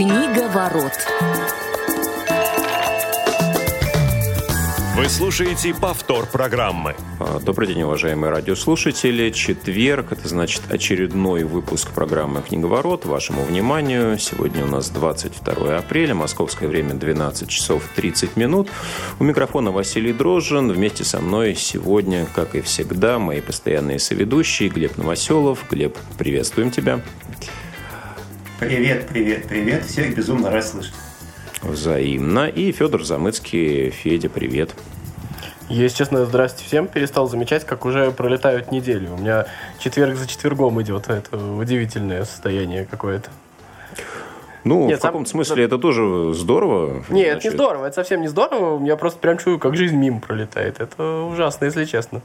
Книга ворот. Вы слушаете повтор программы. А, добрый день, уважаемые радиослушатели. Четверг, это значит очередной выпуск программы «Книговорот». Вашему вниманию. Сегодня у нас 22 апреля, московское время 12 часов 30 минут. У микрофона Василий Дрожжин. Вместе со мной сегодня, как и всегда, мои постоянные соведущие Глеб Новоселов. Глеб, приветствуем тебя. Привет, привет, привет. Всех безумно рад слышать. Взаимно. И Федор Замыцкий. Федя, привет. Если честно, здрасте всем. Перестал замечать, как уже пролетают недели. У меня четверг за четвергом идет. Это удивительное состояние какое-то. Ну, Нет, в каком-то сам... смысле это тоже здорово. Нет, значит. не здорово. Это совсем не здорово. Я просто прям чую, как жизнь мимо пролетает. Это ужасно, если честно.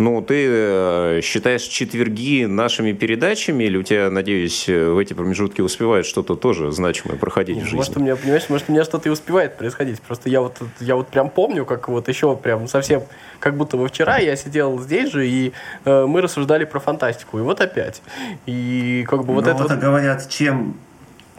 Ну, ты э, считаешь четверги нашими передачами, или у тебя, надеюсь, в эти промежутки успевает что-то тоже значимое проходить в жизни? Может, у меня, понимаешь, может, у меня что-то и успевает происходить. Просто я вот, я вот прям помню, как вот еще прям совсем, как будто бы вчера я сидел здесь же, и э, мы рассуждали про фантастику. И вот опять. И как бы вот ну, это... Вот говорят, чем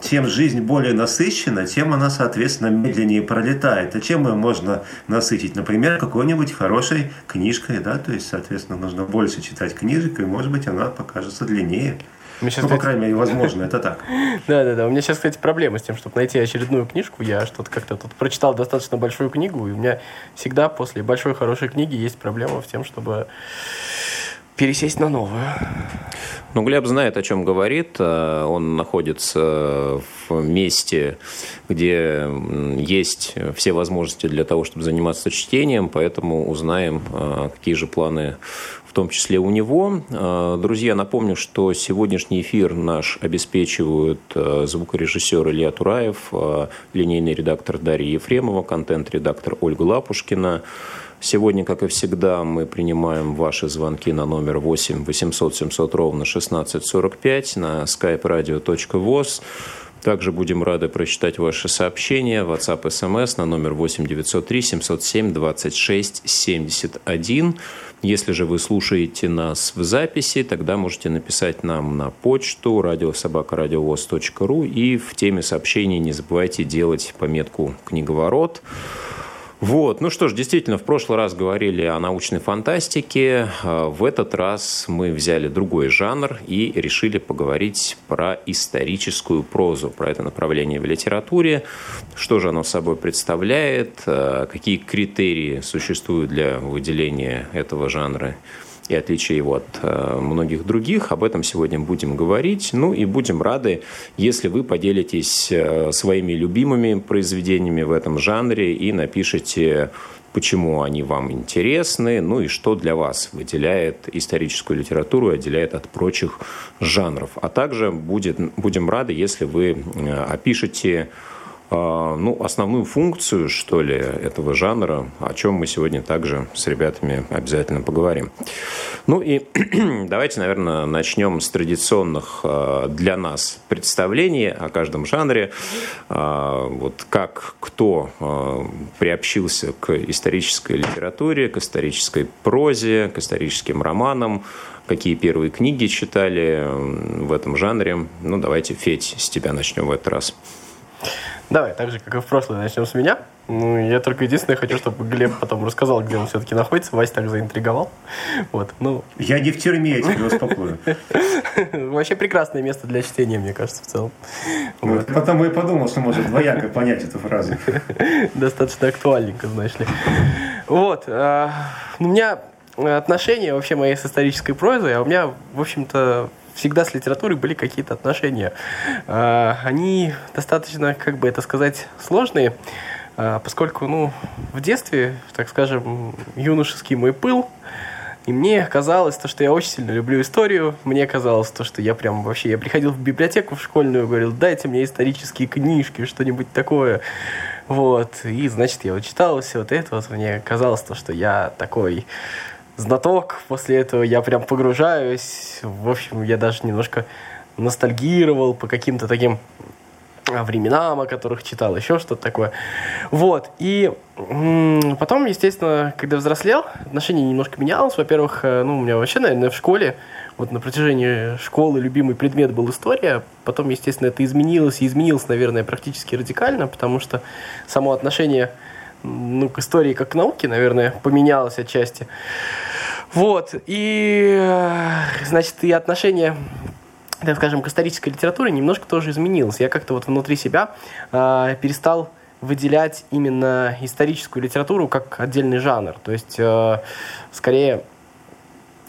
чем жизнь более насыщена, тем она, соответственно, медленнее пролетает. А чем ее можно насытить? Например, какой-нибудь хорошей книжкой, да, то есть, соответственно, нужно больше читать книжек, и, может быть, она покажется длиннее. ну, кстати... по крайней мере, возможно, это так. Да, да, да. У меня сейчас, кстати, проблема с тем, чтобы найти очередную книжку. Я что-то как-то тут прочитал достаточно большую книгу, и у меня всегда после большой хорошей книги есть проблема в тем, чтобы пересесть на новую. Ну, Глеб знает, о чем говорит. Э, он находится в месте, где есть все возможности для того, чтобы заниматься чтением, поэтому узнаем, э, какие же планы в том числе у него. Э, друзья, напомню, что сегодняшний эфир наш обеспечивают звукорежиссер Илья Тураев, линейный редактор Дарья Ефремова, контент-редактор Ольга Лапушкина, Сегодня, как и всегда, мы принимаем ваши звонки на номер 8 800 700 ровно 1645 на skype-radio.voz. Также будем рады прочитать ваши сообщения. WhatsApp, SMS на номер 8 903 707 26 71. Если же вы слушаете нас в записи, тогда можете написать нам на почту радиособакарадиовоз.ру и в теме сообщений не забывайте делать пометку «Книговорот». Вот, ну что ж, действительно, в прошлый раз говорили о научной фантастике. А, в этот раз мы взяли другой жанр и решили поговорить про историческую прозу, про это направление в литературе, что же оно собой представляет, а, какие критерии существуют для выделения этого жанра и отличие его от э, многих других. Об этом сегодня будем говорить. Ну и будем рады, если вы поделитесь э, своими любимыми произведениями в этом жанре и напишите почему они вам интересны, ну и что для вас выделяет историческую литературу и отделяет от прочих жанров. А также будет, будем рады, если вы э, опишете ну, основную функцию, что ли, этого жанра, о чем мы сегодня также с ребятами обязательно поговорим. Ну и давайте, наверное, начнем с традиционных а, для нас представлений о каждом жанре. А, вот как кто приобщился к исторической литературе, к исторической прозе, к историческим романам, какие первые книги читали в этом жанре. Ну, давайте, Федь, с тебя начнем в этот раз. Давай, так же, как и в прошлый, начнем с меня. Ну, я только единственное хочу, чтобы Глеб потом рассказал, где он все-таки находится. Вася так заинтриговал. Вот, ну... Я не в тюрьме, я тебя успокою. Вообще прекрасное место для чтения, мне кажется, в целом. Ну, вот. Потому и подумал, что может двояко понять эту фразу. Достаточно актуальненько, знаешь ли. Вот. А, у меня отношения вообще мои с исторической прозой, а у меня, в общем-то, всегда с литературой были какие-то отношения. А, они достаточно, как бы это сказать, сложные, а, поскольку, ну, в детстве, так скажем, юношеский мой пыл, и мне казалось, то, что я очень сильно люблю историю. Мне казалось, то, что я прям вообще... Я приходил в библиотеку в школьную, говорил, дайте мне исторические книжки, что-нибудь такое. Вот. И, значит, я вот читал все вот это. Вот мне казалось то, что я такой знаток. После этого я прям погружаюсь. В общем, я даже немножко ностальгировал по каким-то таким а, временам, о которых читал, еще что-то такое. Вот. И потом, естественно, когда взрослел, отношение немножко менялось. Во-первых, э, ну, у меня вообще, наверное, в школе вот на протяжении школы любимый предмет был история. Потом, естественно, это изменилось, и изменилось, наверное, практически радикально, потому что само отношение ну, к истории как к науке, наверное, поменялось отчасти. Вот, и, значит, и отношение так скажем, к исторической литературе немножко тоже изменилось. Я как-то вот внутри себя э, перестал выделять именно историческую литературу как отдельный жанр. То есть, э, скорее,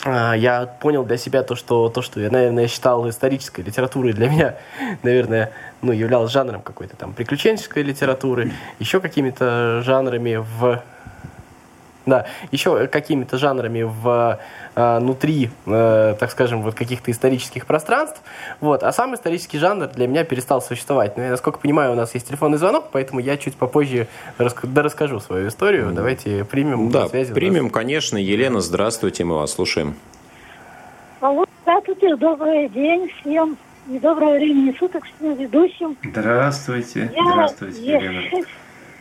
э, я понял для себя то, что, то, что я, наверное, считал исторической литературой для меня, наверное, ну, являлось жанром какой-то там приключенческой литературы, еще какими-то жанрами в да, еще какими-то жанрами в, э, внутри, э, так скажем, вот каких-то исторических пространств. Вот. А сам исторический жанр для меня перестал существовать. Но я, насколько понимаю, у нас есть телефонный звонок, поэтому я чуть попозже рас... да, расскажу свою историю. Давайте примем да, связи. примем, конечно. Елена, здравствуйте, мы вас слушаем. Алло, здравствуйте, добрый день всем. И доброго времени суток всем ведущим. Здравствуйте. Я, здравствуйте, я, Елена.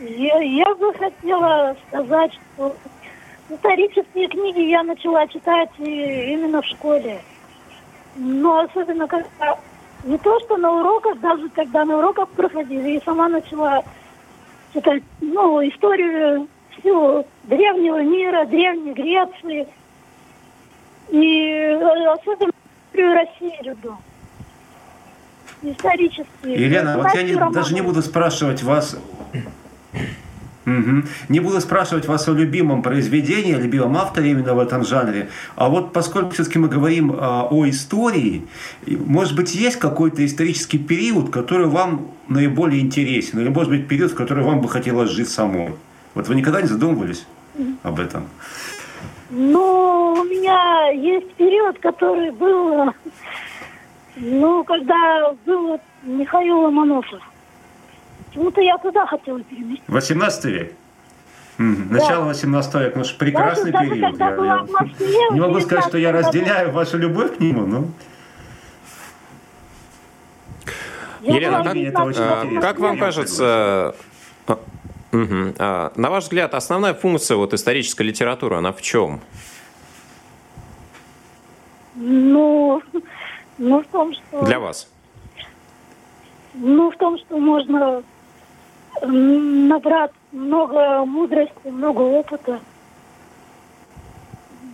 Я, я бы хотела сказать, что исторические книги я начала читать именно в школе. Но особенно когда не то, что на уроках, даже когда на уроках проходили, и сама начала читать ну, историю всего древнего мира, древней Греции. И особенно историю России люблю. Исторические. Елена, вот я не, даже не буду спрашивать вас Угу. Не буду спрашивать вас о любимом произведении, о любимом авторе именно в этом жанре. А вот поскольку все-таки мы говорим а, о истории, может быть, есть какой-то исторический период, который вам наиболее интересен, или может быть период, в который вам бы хотелось жить самой? Вот вы никогда не задумывались об этом? Ну, у меня есть период, который был, ну, когда был Михаил Ломоносов. Почему-то я туда хотела переместиться. 18 век? Начало 18 века, ну, прекрасный даже, период. Даже я, я Москве, не могу сказать, что я разделяю вашу любовь к нему, но... Елена, как, а, как вам кажется, угу, а, на ваш взгляд, основная функция вот исторической литературы, она в чем? Ну, ну в том, что... Для вас? Ну, в том, что можно набрать много мудрости, много опыта.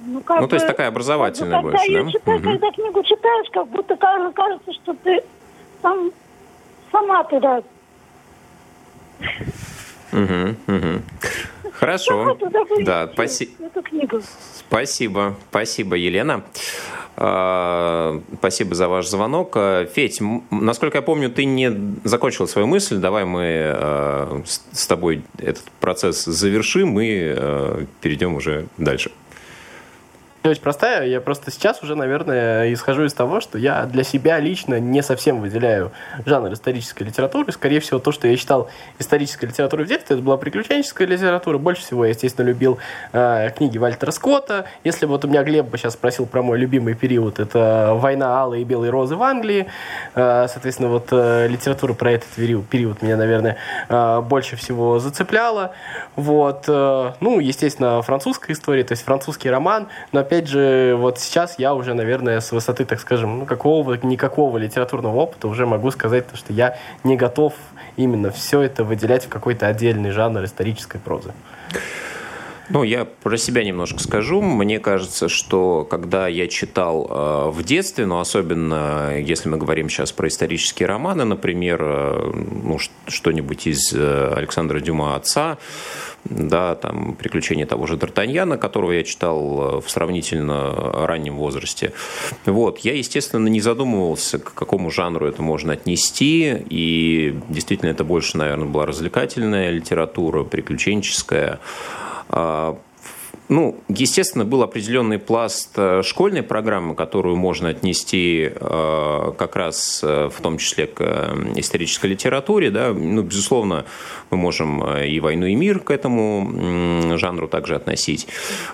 Ну, как ну бы, то есть такая образовательная как больше, когда да? Читаю, угу. Когда книгу читаешь, как будто кажется, что ты сам, сама туда. Угу, угу. Хорошо. Да, спаси... Спасибо. Спасибо, Елена. А, спасибо за ваш звонок. А, Федь, насколько я помню, ты не закончил свою мысль. Давай мы а, с тобой этот процесс завершим и перейдем уже дальше очень простая. Я просто сейчас уже, наверное, исхожу из того, что я для себя лично не совсем выделяю жанр исторической литературы. Скорее всего, то, что я читал исторической литературой в детстве, это была приключенческая литература. Больше всего я, естественно, любил э, книги Вальтера Скотта. Если вот у меня Глеб бы сейчас спросил про мой любимый период, это «Война алой и белой розы в Англии». Э, соответственно, вот э, литература про этот период, период меня, наверное, э, больше всего зацепляла. Вот. Э, ну, естественно, французская история, то есть французский роман. Но, опять же, вот сейчас я уже, наверное, с высоты, так скажем, ну, какого никакого литературного опыта уже могу сказать, что я не готов именно все это выделять в какой-то отдельный жанр исторической прозы. Ну, я про себя немножко скажу. Мне кажется, что когда я читал э, в детстве, но ну, особенно если мы говорим сейчас про исторические романы, например, э, ну, что-нибудь из э, Александра Дюма «Отца», да, там «Приключения того же Д'Артаньяна», которого я читал в сравнительно раннем возрасте. Вот, я, естественно, не задумывался, к какому жанру это можно отнести, и действительно это больше, наверное, была развлекательная литература, приключенческая, а, ну, естественно, был определенный пласт э, школьной программы, которую можно отнести э, как раз э, в том числе к исторической литературе. Да? Ну, безусловно, мы можем и «Войну и мир» к этому жанру также относить.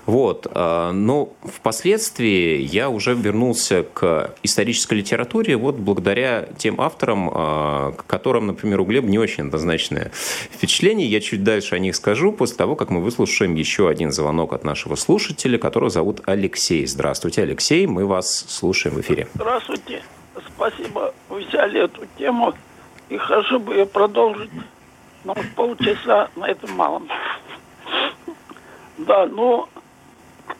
Вот. Но впоследствии я уже вернулся к исторической литературе вот благодаря тем авторам, к которым, например, у Глеба не очень однозначное впечатление. Я чуть дальше о них скажу после того, как мы выслушаем еще один звонок от нашего слушателя, которого зовут Алексей. Здравствуйте, Алексей, мы вас слушаем в эфире. Здравствуйте, спасибо, вы взяли эту тему, и хорошо бы ее продолжить, но полчаса на этом мало. Да, ну,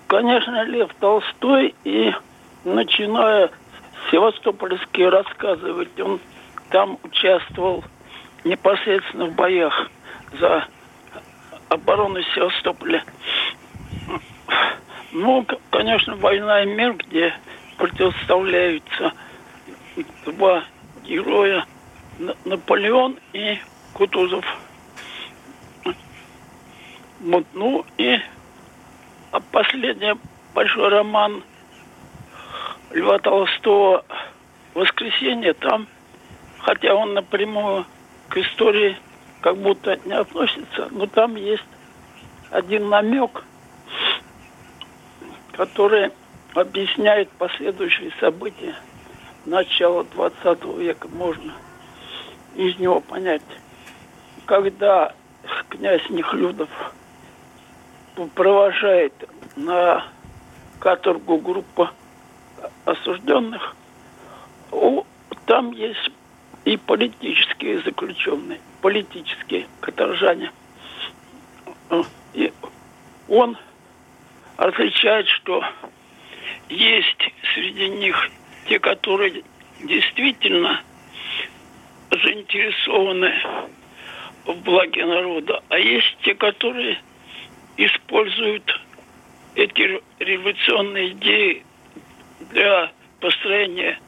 конечно, Лев Толстой, и начиная севастопольские рассказывать, он там участвовал непосредственно в боях за оборону Севастополя. Ну, конечно, «Война и мир», где противоставляются два героя Наполеон и Кутузов. Вот, ну и а последний большой роман Льва Толстого «Воскресенье» там, хотя он напрямую к истории как будто не относится, но там есть один намек, который объясняет последующие события начала 20 века. Можно из него понять. Когда князь Нехлюдов провожает на каторгу группу осужденных, там есть и политические заключенные, политические каторжане. И он отличает, что есть среди них те, которые действительно заинтересованы в благе народа, а есть те, которые используют эти революционные идеи для построения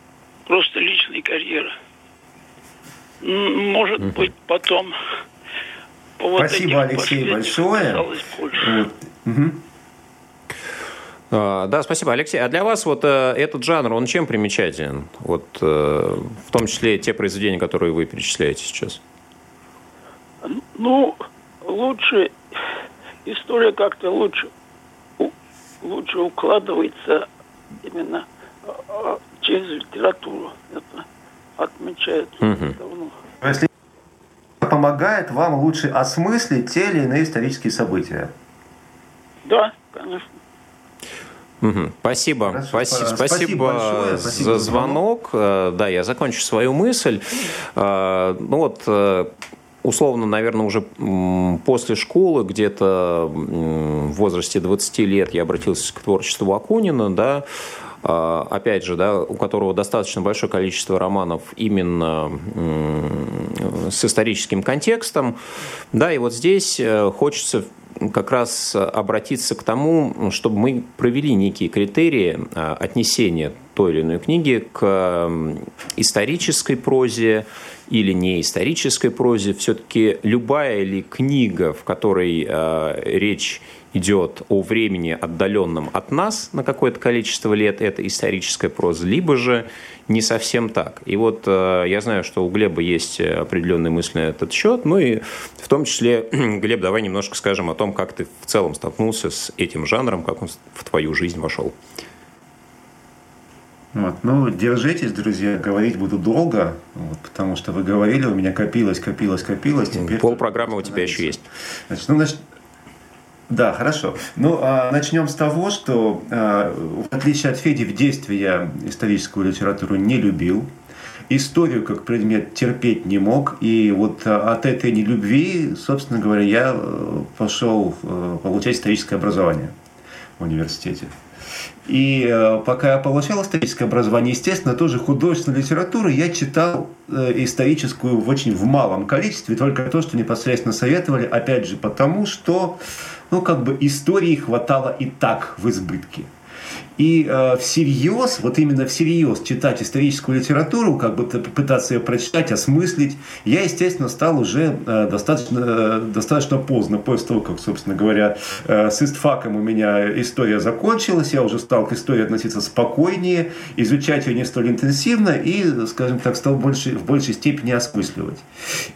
просто личной карьеры. Может угу. быть, потом по вот Спасибо, Алексей, большое. Вот. Угу. Да, спасибо, Алексей. А для вас вот э, этот жанр, он чем примечателен? Вот э, в том числе те произведения, которые вы перечисляете сейчас. Ну, лучше история как-то лучше лучше укладывается именно а, через литературу. Это отмечается угу. давно. Если помогает вам лучше осмыслить те или иные исторические события. Да, конечно. Угу. Спасибо. Хорошо, спасибо, спасибо, спасибо большое, спасибо за звонок. звонок. Э, да, я закончу свою мысль. Э, ну вот э, условно, наверное, уже после школы, где-то в возрасте 20 лет я обратился к творчеству Акунина, да, опять же, да, у которого достаточно большое количество романов именно с историческим контекстом. Да, и вот здесь хочется как раз обратиться к тому, чтобы мы провели некие критерии а, отнесения той или иной книги к исторической прозе или не исторической прозе. Все-таки любая ли книга, в которой э, речь идет о времени, отдаленном от нас на какое-то количество лет, это историческая проза, либо же не совсем так. И вот э, я знаю, что у Глеба есть определенные мысли на этот счет, ну и в том числе, Глеб, давай немножко скажем о том, как ты в целом столкнулся с этим жанром, как он в твою жизнь вошел. Вот. Ну, держитесь, друзья, говорить буду долго, вот, потому что вы говорили, у меня копилось, копилось, копилось. Теперь Пол программы у тебя еще есть. Значит, ну, значит, да, хорошо. Ну, а начнем с того, что а, в отличие от Феди в детстве я историческую литературу не любил. Историю как предмет терпеть не мог. И вот а, от этой нелюбви, собственно говоря, я э, пошел э, получать историческое образование в университете. И э, пока я получал историческое образование, естественно, тоже художественную литературу я читал э, историческую в очень в малом количестве, только то, что непосредственно советовали, опять же, потому что, ну, как бы истории хватало и так в избытке. И э, всерьез, вот именно всерьез читать историческую литературу, как бы пытаться ее прочитать, осмыслить, я, естественно, стал уже э, достаточно, э, достаточно поздно, после того, как, собственно говоря, э, с истфаком у меня история закончилась, я уже стал к истории относиться спокойнее, изучать ее не столь интенсивно и, скажем так, стал больше, в большей степени осмысливать.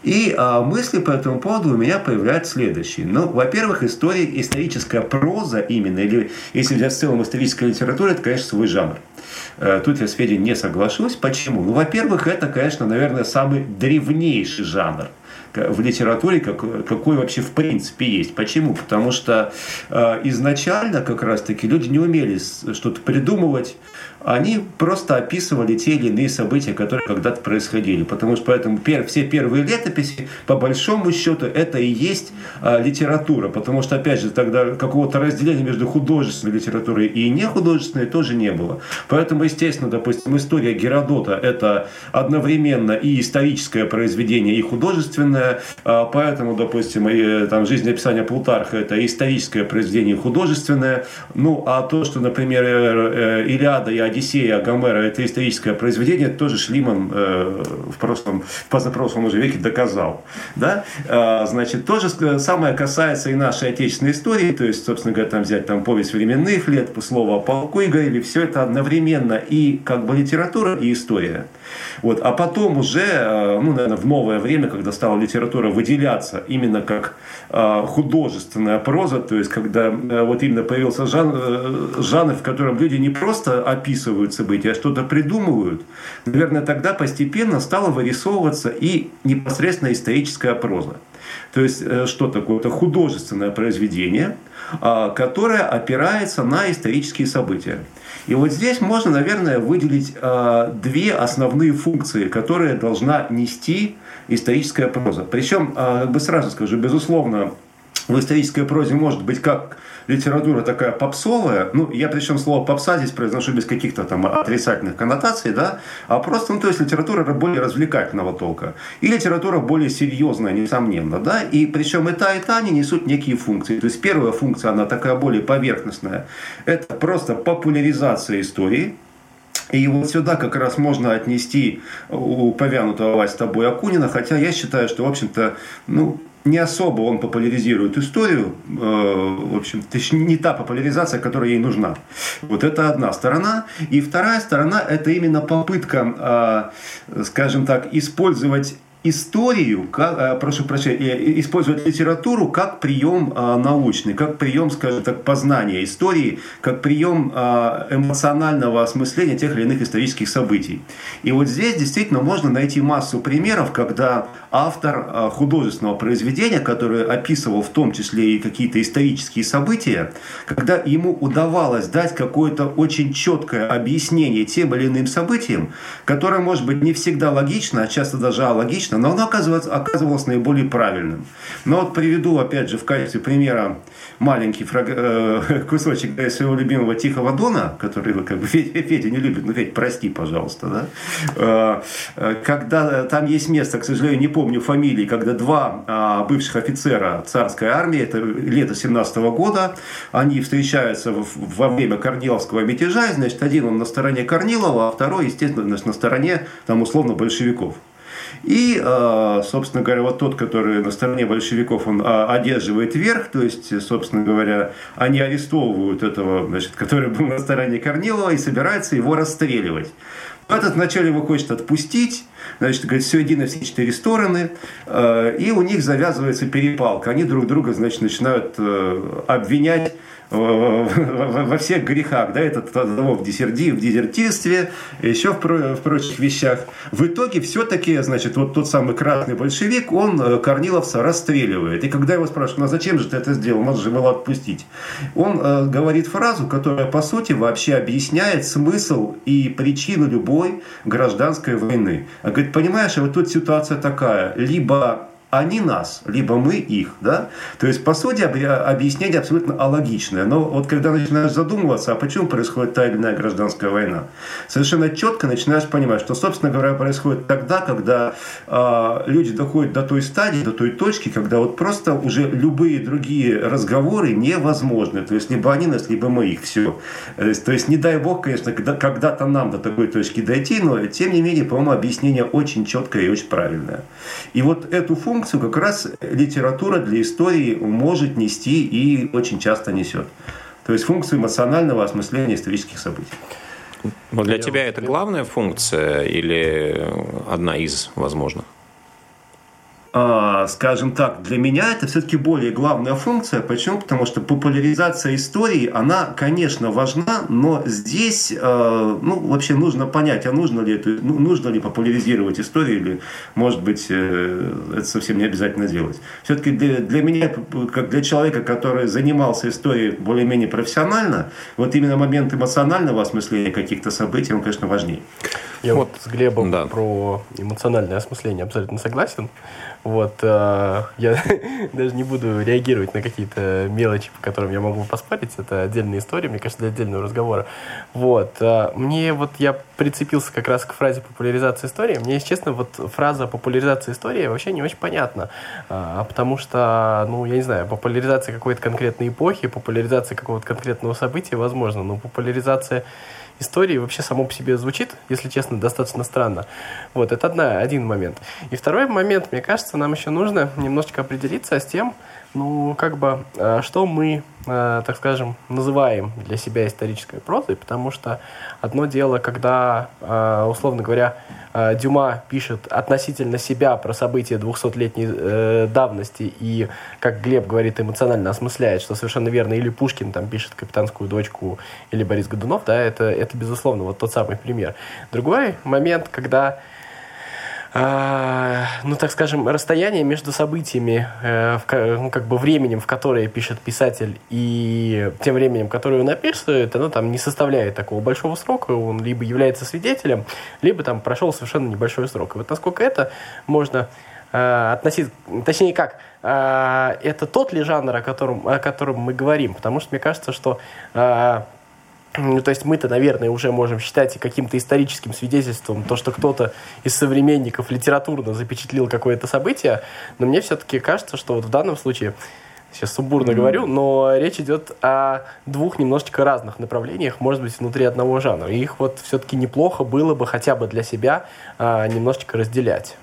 И э, мысли по этому поводу у меня появляются следующие. Ну, во-первых, история, историческая проза именно, или если взять в целом историческая литература, литература – это, конечно, свой жанр. Э, тут я с Федей не соглашусь. Почему? Ну, во-первых, это, конечно, наверное, самый древнейший жанр. в литературе, как, какой вообще в принципе есть. Почему? Потому что э, изначально как раз-таки люди не умели что-то придумывать, они просто описывали те или иные события, которые когда-то происходили. Потому что поэтому пер, все первые летописи, по большому счету, это и есть а, литература. Потому что, опять же, тогда какого-то разделения между художественной литературой и нехудожественной тоже не было. Поэтому, естественно, допустим, история Геродота – это одновременно и историческое произведение, и художественное. А, поэтому, допустим, и, там, жизнеописание Плутарха – это историческое произведение, художественное. Ну, а то, что, например, э, э, Илиада и Одиссея Гомера – это историческое произведение, тоже Шлиман э, в, прошлом, позапрошлом уже веке доказал. Да? А, значит, то же самое касается и нашей отечественной истории, то есть, собственно говоря, там взять там повесть временных лет, слово о полку Игореве, все это одновременно и как бы литература, и история. Вот. А потом уже, э, ну, наверное, в новое время, когда стала литература выделяться именно как э, художественная проза, то есть когда вот именно появился жанр, жанр, в котором люди не просто описывают события, а что-то придумывают, наверное, тогда постепенно стала вырисовываться и непосредственно историческая проза. То есть, что такое? Это художественное произведение, которое опирается на исторические события. И вот здесь можно, наверное, выделить э, две основные функции, которые должна нести историческая проза. Причем, э, как бы сразу скажу, безусловно, в исторической прозе может быть как литература такая попсовая, ну, я причем слово попса здесь произношу без каких-то там отрицательных коннотаций, да, а просто, ну, то есть литература более развлекательного толка. И литература более серьезная, несомненно, да, и причем и та, и та они несут некие функции. То есть первая функция, она такая более поверхностная, это просто популяризация истории, и вот сюда как раз можно отнести упомянутого Вась тобой Акунина, хотя я считаю, что, в общем-то, ну, не особо он популяризирует историю, э, в общем, точнее, не та популяризация, которая ей нужна. Вот это одна сторона. И вторая сторона – это именно попытка, э, скажем так, использовать историю, как, э, прошу прощения, использовать литературу как прием научный, как прием, скажем так, познания истории, как прием эмоционального осмысления тех или иных исторических событий. И вот здесь действительно можно найти массу примеров, когда автор художественного произведения, который описывал в том числе и какие-то исторические события, когда ему удавалось дать какое-то очень четкое объяснение тем или иным событиям, которое может быть не всегда логично, а часто даже алогично, логично, но оно оказывается, оказывалось наиболее правильным. Но вот приведу, опять же, в качестве примера маленький фраг... э, кусочек своего любимого Тихого Дона, который как бы Федя, Федя не любит, ну, Федь, прости, пожалуйста, да? Э, э, когда там есть место, к сожалению, не помню фамилии, когда два а, бывших офицера царской армии, это лето 17 года, они встречаются во время Корниловского мятежа, значит, один он на стороне Корнилова, а второй, естественно, на стороне, там, условно, большевиков. И, э, собственно говоря, вот тот, который на стороне большевиков, он а, одерживает верх, то есть, собственно говоря, они арестовывают этого, значит, который был на стороне Корнилова и собираются его расстреливать. Этот вначале его хочет отпустить, значит, говорит, все едино, все четыре стороны, э, и у них завязывается перепалка. Они друг друга, значит, начинают э, обвинять во всех грехах, да, этот одного в, дезерти, в дезертирстве, еще в, в прочих вещах. В итоге все-таки, значит, вот тот самый красный большевик, он э, Корниловца расстреливает. И когда его спрашивают, ну а зачем же ты это сделал, можно же было отпустить. Он э, говорит фразу, которая по сути вообще объясняет смысл и причину любой гражданской войны. Он говорит, понимаешь, а вот тут ситуация такая, либо они нас, либо мы их. Да? То есть, по сути, объяснение абсолютно алогичное. Но вот когда начинаешь задумываться, а почему происходит та или иная гражданская война, совершенно четко начинаешь понимать, что, собственно говоря, происходит тогда, когда э, люди доходят до той стадии, до той точки, когда вот просто уже любые другие разговоры невозможны. То есть, либо они нас, либо мы их. Все. Э, то есть, не дай бог, конечно, когда-то нам до такой точки дойти, но, тем не менее, по-моему, объяснение очень четкое и очень правильное. И вот эту функцию функцию как раз литература для истории может нести и очень часто несет. То есть функцию эмоционального осмысления исторических событий. Но для тебя это главная функция или одна из возможных? А, А, скажем так, для меня это все-таки более главная функция. Почему? Потому что популяризация истории, она, конечно, важна, но здесь, э, ну, вообще нужно понять, а нужно ли это, ну, нужно ли популяризировать историю или, может быть, э, это совсем не обязательно делать. Все-таки для, для меня, как для человека, который занимался историей более-менее профессионально, вот именно момент эмоционального осмысления каких-то событий, он, конечно, важнее. Я вот с Глебом да. про эмоциональное осмысление абсолютно согласен. Вот, э, я даже не буду реагировать на какие-то мелочи, по которым я могу поспорить. Это отдельная история, мне кажется, для отдельного разговора. Вот, э, мне вот я прицепился как раз к фразе популяризация истории. Мне, если честно, вот фраза популяризация истории вообще не очень понятна. Э, потому что, ну, я не знаю, популяризация какой-то конкретной эпохи, популяризация какого-то конкретного события возможно, но популяризация истории вообще само по себе звучит, если честно, достаточно странно. Вот, это одна, один момент. И второй момент, мне кажется, нам еще нужно немножечко определиться с тем, ну, как бы, э, что мы, э, так скажем, называем для себя исторической прозой, потому что одно дело, когда, э, условно говоря, Дюма пишет относительно себя про события 200-летней давности и, как Глеб говорит, эмоционально осмысляет, что совершенно верно, или Пушкин там пишет «Капитанскую дочку», или Борис Годунов, да, это, это безусловно, вот тот самый пример. Другой момент, когда ну, так скажем, расстояние между событиями, э, ну, как бы временем, в которое пишет писатель, и тем временем, которое он описывает, оно там не составляет такого большого срока, он либо является свидетелем, либо там прошел совершенно небольшой срок. И вот насколько это можно э, относить, точнее как, э, это тот ли жанр, о котором, о котором мы говорим, потому что мне кажется, что ну, то есть мы-то, наверное, уже можем считать каким-то историческим свидетельством то, что кто-то из современников литературно запечатлил какое-то событие, но мне все-таки кажется, что вот в данном случае, сейчас сумбурно mm-hmm. говорю, но речь идет о двух немножечко разных направлениях, может быть, внутри одного жанра. И их вот все-таки неплохо было бы хотя бы для себя а, немножечко разделять.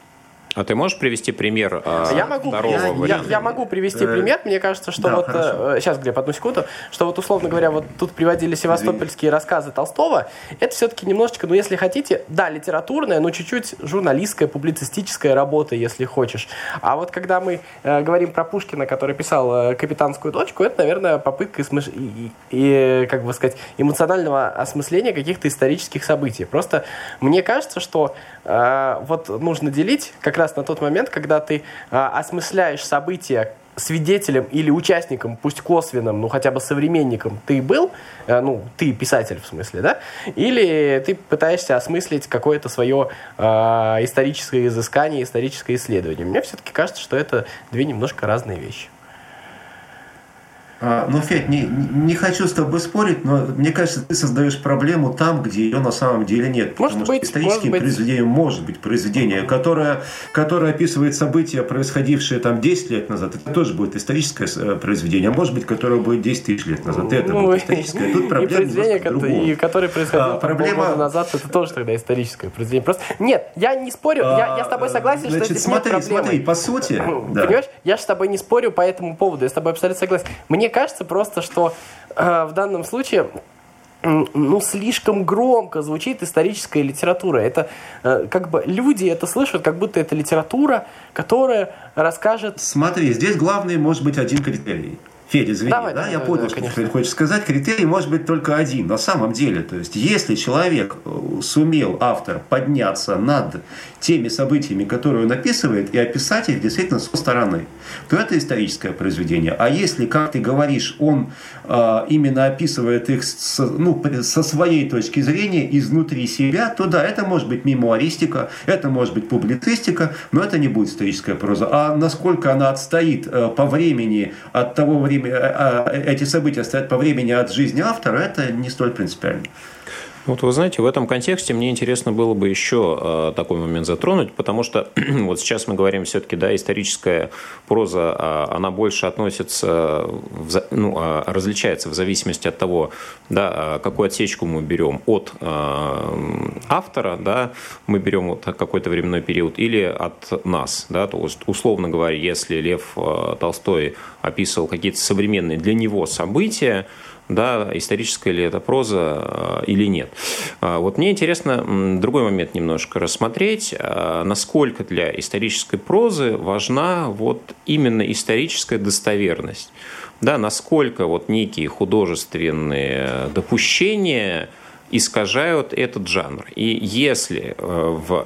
А ты можешь привести пример э, я могу, я, я, я могу привести э, пример. Мне кажется, что да, вот... Хорошо. Э, сейчас, Глеб, одну секунду. Что вот, условно говоря, вот тут приводили севастопольские рассказы Толстого. Это все-таки немножечко, ну, если хотите, да, литературная, но чуть-чуть журналистская, публицистическая работа, если хочешь. А вот когда мы э, говорим про Пушкина, который писал э, «Капитанскую дочку», это, наверное, попытка и, и, и, как бы сказать, эмоционального осмысления каких-то исторических событий. Просто мне кажется, что э, вот нужно делить как раз на тот момент, когда ты а, осмысляешь события свидетелем или участником, пусть косвенным, ну хотя бы современником ты был, э, ну ты писатель в смысле, да, или ты пытаешься осмыслить какое-то свое э, историческое изыскание, историческое исследование. Мне все-таки кажется, что это две немножко разные вещи. А, ну, Федь, не, не хочу с тобой спорить, но мне кажется, ты создаешь проблему там, где ее на самом деле нет. Может потому быть, что историческим может произведением может быть произведение, которое, которое описывает события, происходившие там 10 лет назад. Это тоже будет историческое э, произведение. А может быть, которое будет 10 тысяч лет назад. Это ну, будет историческое. Тут проблема и произведение, которое, которое происходило а, проблема... года назад, это тоже тогда историческое произведение. Просто нет, я не спорю, а, я, я с тобой согласен, значит, что здесь смотри, нет проблемы. смотри, по сути... Да. Понимаешь, я же с тобой не спорю по этому поводу, я с тобой абсолютно согласен. Мне мне кажется просто, что э, в данном случае ну, слишком громко звучит историческая литература. Это э, как бы люди это слышат, как будто это литература, которая расскажет... Смотри, здесь главный может быть один критерий. Федя, извини, давай, да, давай, я понял, давай, что ты хочешь сказать. Критерий может быть только один. На самом деле, то есть, если человек э, сумел, автор, подняться над теми событиями, которые он описывает, и описать их действительно со стороны, то это историческое произведение. А если, как ты говоришь, он э, именно описывает их с, ну, со своей точки зрения, изнутри себя, то да, это может быть мемуаристика, это может быть публицистика, но это не будет историческая проза. А насколько она отстоит э, по времени от того времени, время, а, а, эти события стоят по времени от жизни автора, это не столь принципиально. Вот вы знаете, в этом контексте мне интересно было бы еще э, такой момент затронуть, потому что вот сейчас мы говорим все-таки, да, историческая проза, э, она больше относится, ну, э, различается в зависимости от того, да, какую отсечку мы берем от автора, да, мы берем вот какой-то временной период, или от нас, да, то есть, условно говоря, если Лев Толстой описывал какие-то современные для него события, да, историческая ли это проза или нет. Вот мне интересно другой момент немножко рассмотреть, насколько для исторической прозы важна вот именно историческая достоверность. Да, насколько вот некие художественные допущения искажают этот жанр. И если в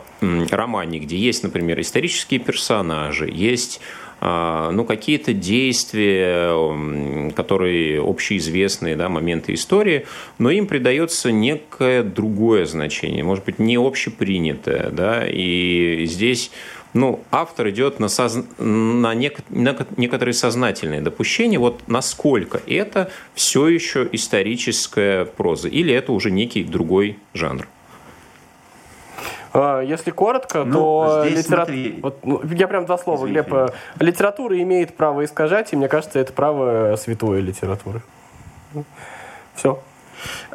романе, где есть, например, исторические персонажи, есть а, ну, какие-то действия, которые общеизвестные, да, моменты истории, но им придается некое другое значение, может быть, не общепринятое, да, и здесь ну, автор идет на, соз... на, нек... на некоторые сознательные допущения, вот насколько это все еще историческая проза, или это уже некий другой жанр. А, если коротко, ну, то литература... Вот, ну, я прям два слова, Извините. Глеб. Литература имеет право искажать, и мне кажется, это право святой литературы. Все.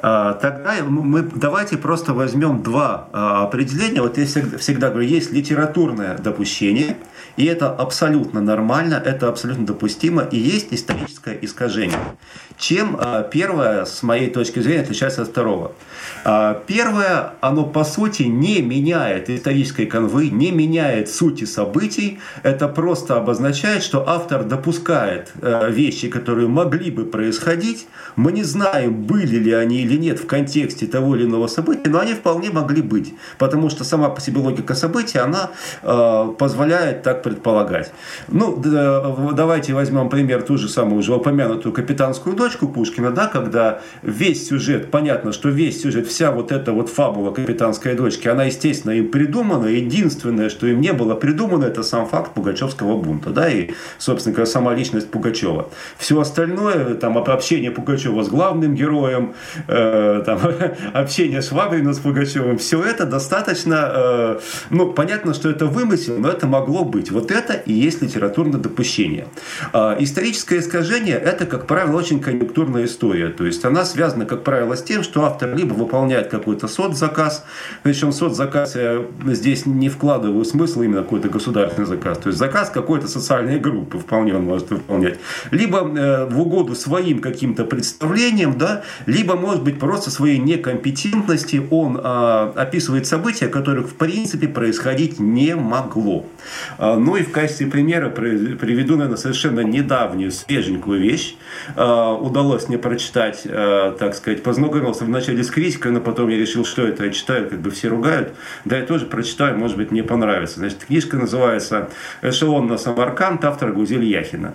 А, тогда мы давайте просто возьмем два а, определения. Вот я всегда, всегда говорю, есть литературное допущение, и это абсолютно нормально, это абсолютно допустимо, и есть историческое искажение. Чем первое, с моей точки зрения, отличается от второго? А, первое, оно по сути не меняет исторической канвы, не меняет сути событий. Это просто обозначает, что автор допускает э, вещи, которые могли бы происходить. Мы не знаем, были ли они или нет в контексте того или иного события, но они вполне могли быть. Потому что сама по себе логика события, она э, позволяет так предполагать. Ну, давайте возьмем пример ту же самую уже упомянутую капитанскую дочку Пушкина, да, когда весь сюжет, понятно, что весь сюжет вся вот эта вот фабула капитанской дочки, она, естественно, им придумана. Единственное, что им не было придумано, это сам факт Пугачевского бунта, да, и, собственно говоря, сама личность Пугачева. Все остальное, там, общение Пугачева с главным героем, э, там, общение Швабрина с Пугачевым, все это достаточно, э, ну, понятно, что это вымысел, но это могло быть. Вот это и есть литературное допущение. Э, историческое искажение – это, как правило, очень конъюнктурная история. То есть она связана, как правило, с тем, что автор либо выполняет какой-то соцзаказ. Причем соцзаказ я здесь не вкладываю смысл именно какой-то государственный заказ. То есть заказ какой-то социальной группы вполне он может выполнять. Либо э, в угоду своим каким-то представлениям, да, либо, может быть, просто своей некомпетентности он э, описывает события, которых в принципе происходить не могло. Э, ну и в качестве примера приведу, наверное, совершенно недавнюю, свеженькую вещь. Э, удалось мне прочитать, э, так сказать, познакомился в начале с критикой, но потом я решил, что это я читаю, как бы все ругают. Да, я тоже прочитаю, может быть, мне понравится. Значит, книжка называется «Эшелон на Самарканд», автора Гузель Яхина.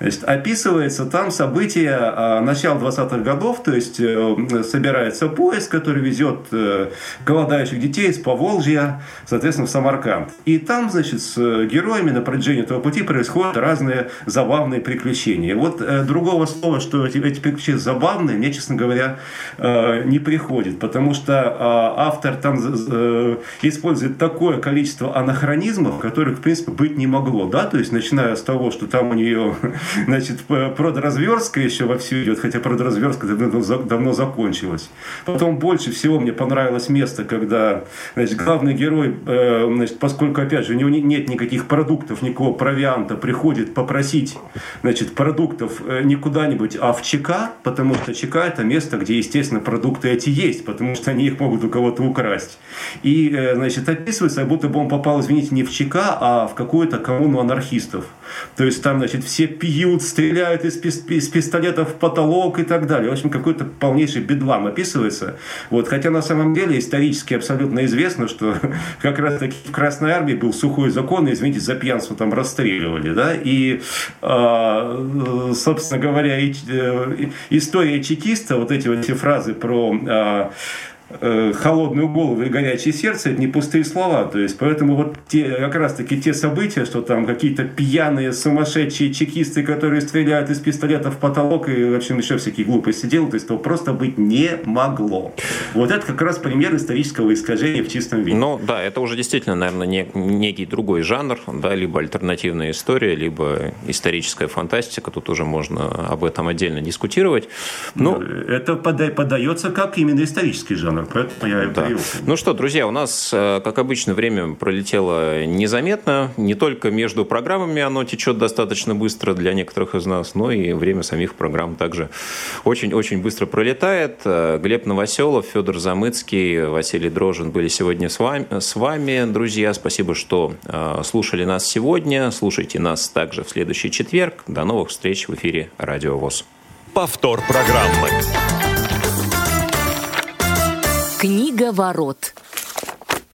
Значит, описывается там события а, начала 20-х годов, то есть э, собирается поезд, который везет э, голодающих детей из Поволжья, соответственно, в Самарканд. И там, значит, с героями на протяжении этого пути происходят разные забавные приключения. Вот э, другого слова, что эти, эти приключения забавные, мне, честно говоря, не приходит, потому что автор там использует такое количество анахронизмов, которых, в принципе, быть не могло. Да? То есть, начиная с того, что там у нее Значит, продразверстка еще вовсю идет, хотя продразверстка давно, закончилась. Потом больше всего мне понравилось место, когда значит, главный герой, э, значит, поскольку, опять же, у него нет никаких продуктов, никакого провианта, приходит попросить значит, продуктов э, не куда-нибудь, а в ЧК, потому что ЧК это место, где, естественно, продукты эти есть, потому что они их могут у кого-то украсть. И, э, значит, описывается, будто бы он попал, извините, не в ЧК, а в какую-то коммуну анархистов. То есть там, значит, все пьют, стреляют из, из пистолетов в потолок и так далее. В общем, какой-то полнейший бедлам описывается. Вот. Хотя на самом деле исторически абсолютно известно, что как раз таки в Красной Армии был сухой закон, и, извините, за пьянство там расстреливали. Да? И, э, собственно говоря, и, э, история чекиста, вот эти вот все фразы про Э, холодную голову и горячее сердце, это не пустые слова. То есть, поэтому вот те, как раз таки те события, что там какие-то пьяные, сумасшедшие чекисты, которые стреляют из пистолета в потолок и, в общем, еще всякие глупости делают, то есть, этого просто быть не могло. Вот это как раз пример исторического искажения в чистом виде. Ну, да, это уже действительно, наверное, не, некий другой жанр, да, либо альтернативная история, либо историческая фантастика, тут уже можно об этом отдельно дискутировать. Ну, это подается как именно исторический жанр самое. Поэтому я и Да. Ну что, друзья, у нас, э, как обычно, время пролетело незаметно. Не только между программами оно течет достаточно быстро для некоторых из нас, но и время самих программ также очень-очень быстро пролетает. Э, Глеб Новоселов, Федор Замыцкий, Василий Дрожин были сегодня с вами. С вами, друзья, спасибо, что э, слушали нас сегодня. Слушайте нас также в следующий четверг. До новых встреч в эфире Радио ВОЗ. Повтор программы. Книга ворот.